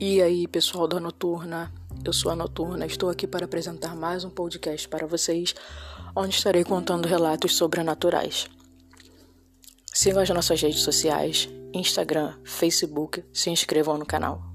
E aí, pessoal da Noturna, eu sou a Noturna, estou aqui para apresentar mais um podcast para vocês, onde estarei contando relatos sobrenaturais. Sigam as nossas redes sociais, Instagram, Facebook, se inscrevam no canal.